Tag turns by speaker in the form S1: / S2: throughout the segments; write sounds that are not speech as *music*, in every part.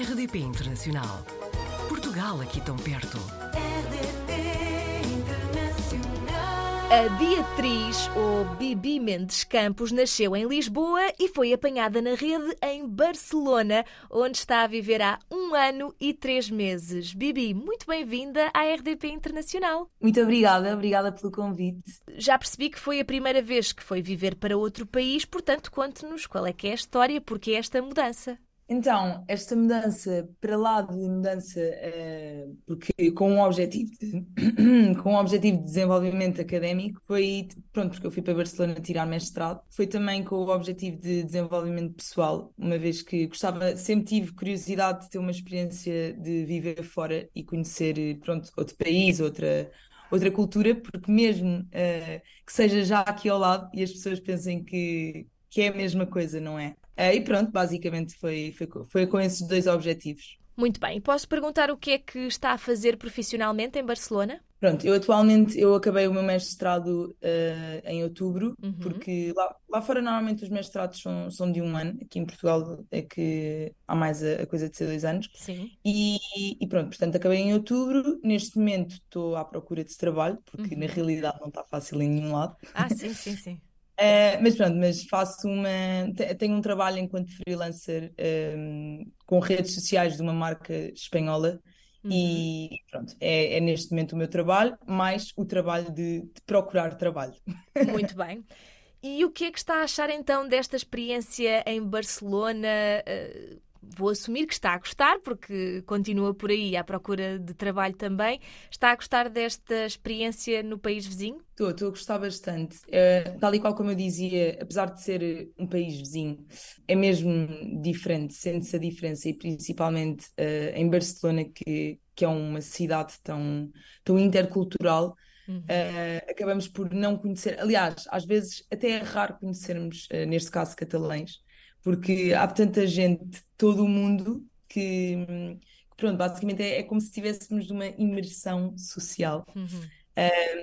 S1: RDP Internacional. Portugal aqui tão perto.
S2: RDP Internacional.
S3: A Beatriz, ou Bibi Mendes Campos, nasceu em Lisboa e foi apanhada na rede em Barcelona, onde está a viver há um ano e três meses. Bibi, muito bem-vinda à RDP Internacional.
S4: Muito obrigada, obrigada pelo convite.
S3: Já percebi que foi a primeira vez que foi viver para outro país, portanto, conte-nos qual é que é a história, porque esta mudança.
S4: Então, esta mudança, para lá de mudança, eh, porque com um objetivo de, *clears throat* com um objetivo de desenvolvimento académico, foi, pronto, porque eu fui para Barcelona tirar mestrado, foi também com o objetivo de desenvolvimento pessoal, uma vez que gostava, sempre tive curiosidade de ter uma experiência de viver fora e conhecer, eh, pronto, outro país, outra, outra cultura, porque mesmo eh, que seja já aqui ao lado e as pessoas pensem que, que é a mesma coisa, não é? Eh, e pronto, basicamente foi, foi, foi com esses dois objetivos.
S3: Muito bem, posso perguntar o que é que está a fazer profissionalmente em Barcelona?
S4: Pronto, eu atualmente eu acabei o meu mestrado eh, em outubro,
S3: Uhum.
S4: porque lá, lá fora normalmente os mestrados são, são de um ano, aqui em Portugal é que há mais a, a coisa de ser dois anos.
S3: Sim.
S4: E, e pronto, portanto acabei em outubro. Neste momento estou à procura de trabalho, porque
S3: Uhum.
S4: na realidade não está fácil em nenhum lado.
S3: Ah, sim, sim, sim.
S4: Eh, mas pronto, mas faço uma. te- Tenho um trabalho enquanto freelancer ehm, com redes sociais de uma marca espanhola
S3: Uhum.
S4: e pronto, é, é neste momento o meu trabalho, mais o trabalho de, de procurar trabalho.
S3: Muito *laughs* bem. E o que é que está a achar então desta experiência em Barcelona? Eh, Vou assumir que está a gostar, porque continua por aí à procura de trabalho também. Está a gostar desta experiência no país vizinho?
S4: Estou, estou a gostar bastante. Eh, tal e qual como eu dizia, apesar de ser um país vizinho, é mesmo diferente, sente-se a diferença, e principalmente eh, em Barcelona, que, que é uma cidade tão, tão intercultural,
S3: Uhum.
S4: eh, acabamos por não conhecer. Aliás, às vezes até é raro conhecermos, neste caso, catalães, porque há tanta gente de todo o mundo que, que, pronto, basicamente é, é como se estivéssemos numa imersão social.
S3: Uhum.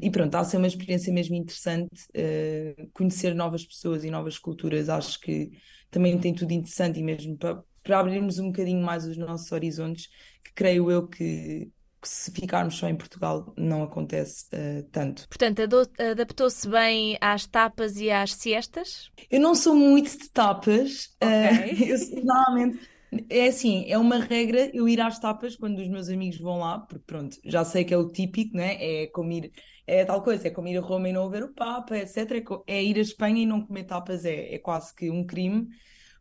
S4: E pronto, a ser uma experiência mesmo interessante, eh, conhecer novas pessoas e novas culturas, acho que também tem tudo interessante e mesmo para, para abrirmos um bocadinho mais os nossos horizontes, que creio eu que, que se ficarmos só em Portugal não acontece eh, tanto.
S3: Portanto, adaptou-se bem às tapas e às siestas?
S4: Eu não sou muito de tapas, eh,
S3: Ok. *laughs*
S4: eu sou- normalmente é assim, é uma regra eu ir às tapas quando os meus amigos vão lá, porque pronto, já sei que é o típico, não é? É como ir, é tal coisa, é como ir a Roma e não ver o Papa, etc. É, é ir a Espanha e não comer tapas, é, é quase que um crime.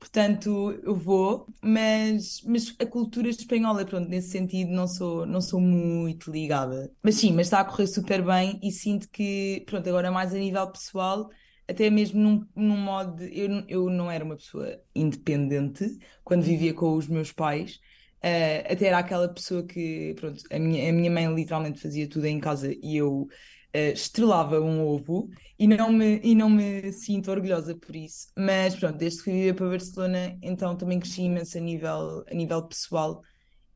S4: Portanto, eu vou, mas, mas a cultura espanhola, pronto, nesse sentido não sou, não sou muito ligada. Mas sim, mas está a correr super bem e sinto que, pronto, agora mais a nível pessoal, até mesmo num, num modo de, eu, eu não era uma pessoa independente quando vivia com os meus pais. Eh, até era aquela pessoa que, pronto, a minha, a minha mãe literalmente fazia tudo em casa e eu eh, estrelava um ovo e não me, e não me sinto orgulhosa por isso. Mas pronto, desde que fui viver para Barcelona, então também cresci imenso a nível, a nível pessoal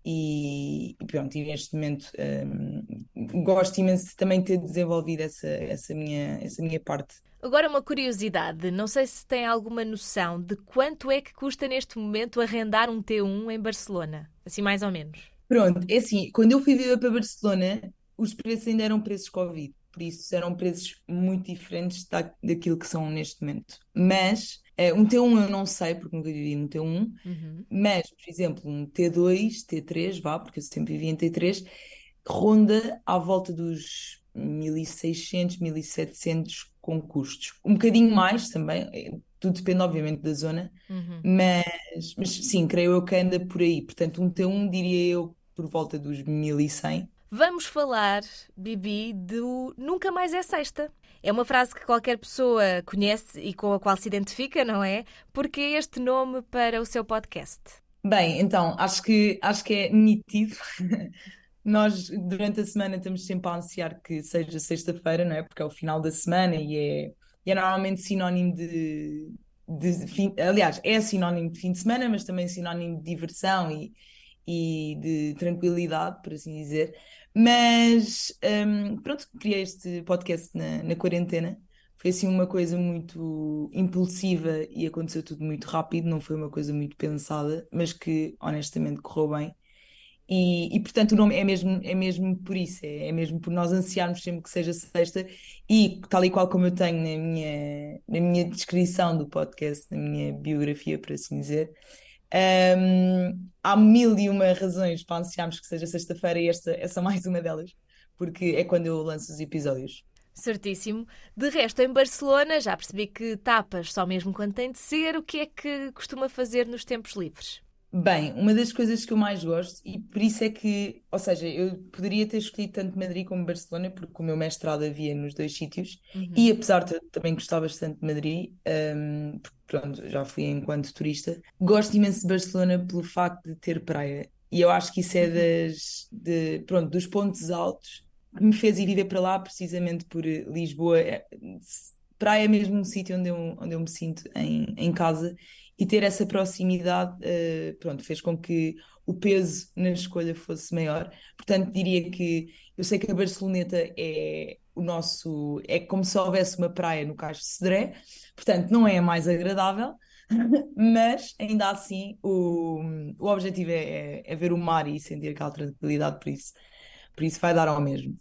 S4: e, e pronto, e neste momento hum, gosto imenso de também ter desenvolvido essa, essa minha, essa minha parte.
S3: Agora uma curiosidade, não sei se tem alguma noção de quanto é que custa neste momento arrendar um T1 em Barcelona, assim mais ou menos.
S4: Pronto, é assim, quando eu fui viver para Barcelona, os preços ainda eram preços Covid, por isso eram preços muito diferentes da, daquilo que são neste momento. Mas eh, um T1 eu não sei, porque nunca vivi num T1,
S3: Uhum.
S4: mas, por exemplo, um T2, T3, vá, porque eu sempre vivi em T3, ronda à volta dos 1600, 1700 com custos. Um bocadinho mais também, eh, tudo depende obviamente da zona,
S3: Uhum.
S4: mas, mas sim, creio eu que anda por aí. Portanto, um T1 diria eu por volta dos 1100.
S3: Vamos falar, Bibi, do Nunca Mais é Sexta. É uma frase que qualquer pessoa conhece e com a qual se identifica, não é? Porque é este nome para o seu podcast.
S4: Bem, então, acho que, acho que é nítido. *laughs* Nós, durante a semana, estamos sempre a ansiar que seja sexta-feira, não é? Porque é o final da semana e é, e é normalmente sinónimo de, de fim, aliás, é sinónimo de fim de semana, mas também sinónimo de diversão e, e de tranquilidade, por assim dizer. Mas, hum, pronto, criei este podcast na, na quarentena. foi assim uma coisa muito impulsiva e aconteceu tudo muito rápido, não foi uma coisa muito pensada, mas que honestamente correu bem. E, e, portanto o nome é mesmo, é mesmo por isso, é, é, mesmo por nós ansiarmos sempre que seja sexta e tal e qual como eu tenho na minha, na minha descrição do podcast, na minha biografia, por assim dizer, um, há mil e uma razões para ansiarmos que seja sexta-feira e esta é só mais uma delas, porque é quando eu lanço os episódios.
S3: Certíssimo. De resto, em Barcelona, já percebi que tapas só mesmo quando tem de ser. O que é que costuma fazer nos tempos livres?
S4: Bem, uma das coisas que eu mais gosto, e por isso é que, ou seja, eu poderia ter escolhido tanto Madrid como Barcelona, porque o meu mestrado havia nos dois sítios, uhum. e apesar de eu também gostar bastante de Madrid, um, porque pronto, já fui enquanto turista, gosto imenso de Barcelona pelo facto de ter praia. E eu acho que isso é uhum. das, de, pronto, dos pontos altos que me fez ir para lá, precisamente por Lisboa. É, praia é mesmo um sítio onde eu, onde eu me sinto em, em casa e ter essa proximidade uh, pronto, fez com que o peso na escolha fosse maior. Portanto, diria que eu sei que a Barceloneta é o nosso é como se houvesse uma praia no Cais de Cedré, portanto, não é a mais agradável. *laughs* Mas ainda assim o, o objetivo é, é, é ver o mar e sentir aquela tranquilidade, por isso, por isso vai dar ao mesmo.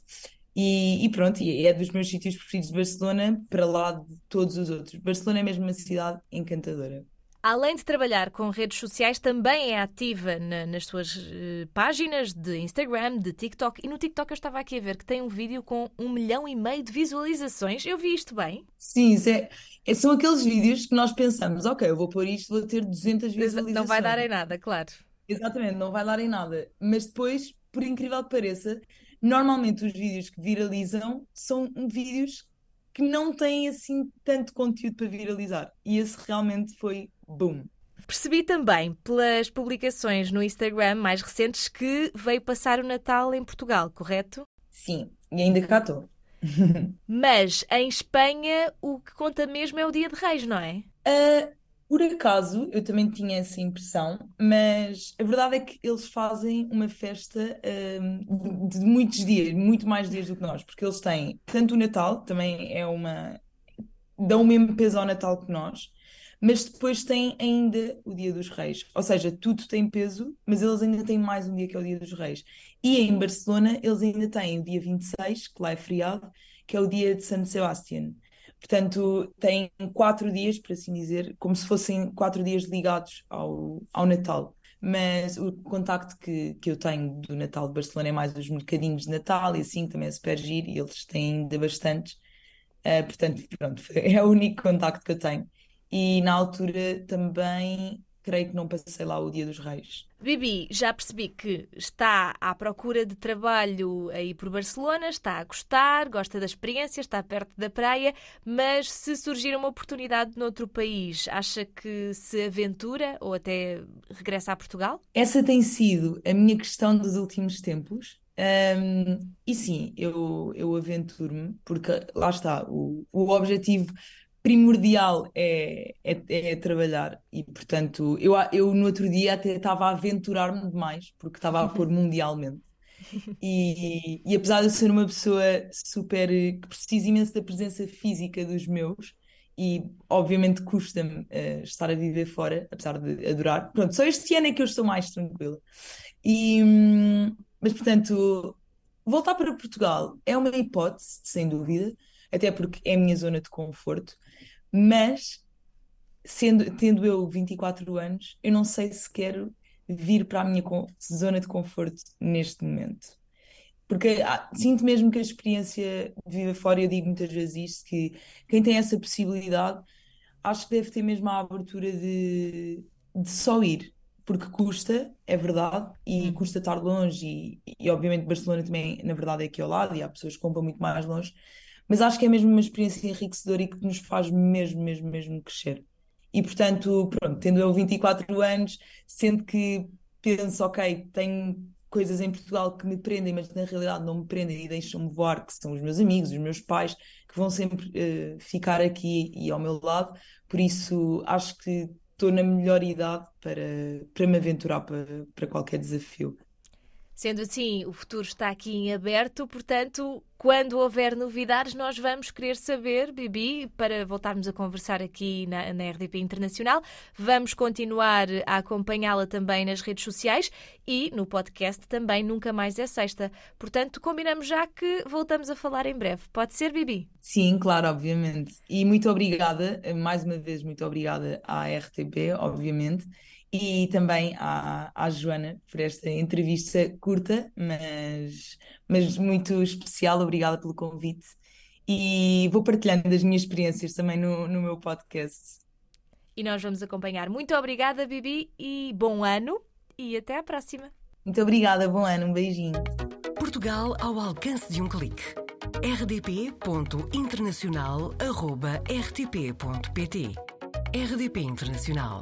S4: E, e, pronto, é dos meus sítios preferidos de Barcelona, para lá de todos os outros. Barcelona é mesmo uma cidade encantadora.
S3: Além de trabalhar com redes sociais, também é ativa na, nas suas uh, páginas de Instagram, de TikTok. E no TikTok eu estava aqui a ver que tem um vídeo com um milhão e meio de visualizações. Eu vi isto bem?
S4: Sim, é, é, são aqueles vídeos que nós pensamos, ok, eu vou pôr isto, vou ter 200 visualizações.
S3: Não vai dar em nada, claro.
S4: Exatamente, não vai dar em nada. Mas depois, por incrível que pareça, normalmente os vídeos que viralizam são vídeos que não têm assim tanto conteúdo para viralizar. E esse realmente foi boom.
S3: Percebi também pelas publicações no Instagram mais recentes que veio passar o Natal em Portugal, correto?
S4: Sim, e ainda cá estou. *laughs*
S3: Mas em Espanha o que conta mesmo é o Dia de Reis, não é?
S4: Uh, por acaso, eu também tinha essa impressão, mas a verdade é que eles fazem uma festa um, de muitos dias, muito mais dias do que nós, porque eles têm tanto o Natal, também é uma. dão o mesmo peso ao Natal que nós, mas depois têm ainda o Dia dos Reis. Ou seja, tudo tem peso, mas eles ainda têm mais um dia que é o Dia dos Reis. E em Barcelona, eles ainda têm o dia 26, que lá é feriado, que é o dia de San Sebastián. Portanto, têm quatro dias, por assim dizer, como se fossem quatro dias ligados ao, ao Natal. Mas o contacto que, que eu tenho do Natal de Barcelona é mais dos mercadinhos de Natal e assim também é super giro e eles têm ainda bastantes. Uh, portanto, pronto, *laughs* é o único contacto que eu tenho. E na altura também creio que não passei lá o Dia dos Reis.
S3: Bibi, já percebi que está à procura de trabalho aí por Barcelona, está a gostar, gosta da experiência, está perto da praia, mas se surgir uma oportunidade noutro país, acha que se aventura ou até regressa a Portugal?
S4: Essa tem sido a minha questão dos últimos tempos. Um, e sim, eu, eu aventuro-me, porque lá está, o, o objetivo primordial é, é, é, trabalhar. E portanto eu, eu no outro dia até estava a aventurar-me demais porque estava a pôr mundialmente. E, e apesar de eu ser uma pessoa super que precisa imenso da presença física dos meus e obviamente custa-me uh, estar a viver fora apesar de adorar. Pronto só este ano é que eu estou mais tranquila. E mas portanto voltar para Portugal é uma hipótese sem dúvida até porque é a minha zona de conforto mas, sendo, tendo eu 24 anos, eu não sei se quero vir para a minha zona de conforto neste momento. Porque ah, sinto mesmo que a experiência de viver fora, eu digo muitas vezes isto, que quem tem essa possibilidade, acho que deve ter mesmo a abertura de, de só ir. Porque custa, é verdade, e hum. custa estar longe, e, e obviamente Barcelona também, na verdade, é aqui ao lado, e há pessoas que compram muito mais longe, mas acho que é mesmo uma experiência enriquecedora e que nos faz mesmo, mesmo, mesmo crescer. E portanto, pronto, tendo eu 24 anos, sendo que penso, ok, tenho coisas em Portugal que me prendem, mas na realidade não me prendem e deixam-me voar, que são os meus amigos, os meus pais, que vão sempre uh, ficar aqui e ao meu lado. Por isso, acho que estou na melhor idade para, para me aventurar para, para qualquer desafio.
S3: Sendo assim, o futuro está aqui em aberto, portanto, quando houver novidades, nós vamos querer saber, Bibi, para voltarmos a conversar aqui na, na RDP Internacional. Vamos continuar a acompanhá-la também nas redes sociais e no podcast também Nunca Mais é Sexta. Portanto, combinamos já que voltamos a falar em breve. Pode ser, Bibi?
S4: Sim, claro, obviamente. E muito obrigada, mais uma vez, muito obrigada à RTP, obviamente, e também à, à Joana por esta entrevista curta, mas, mas muito especial. Obrigada pelo convite. E vou partilhando as minhas experiências também no, no meu podcast.
S3: E nós vamos acompanhar. Muito obrigada, Bibi, e bom ano e até à próxima.
S4: Muito obrigada, bom ano, um beijinho.
S1: Portugal ao alcance de um clique. rdp.internacional.rtp.pt RDP Internacional.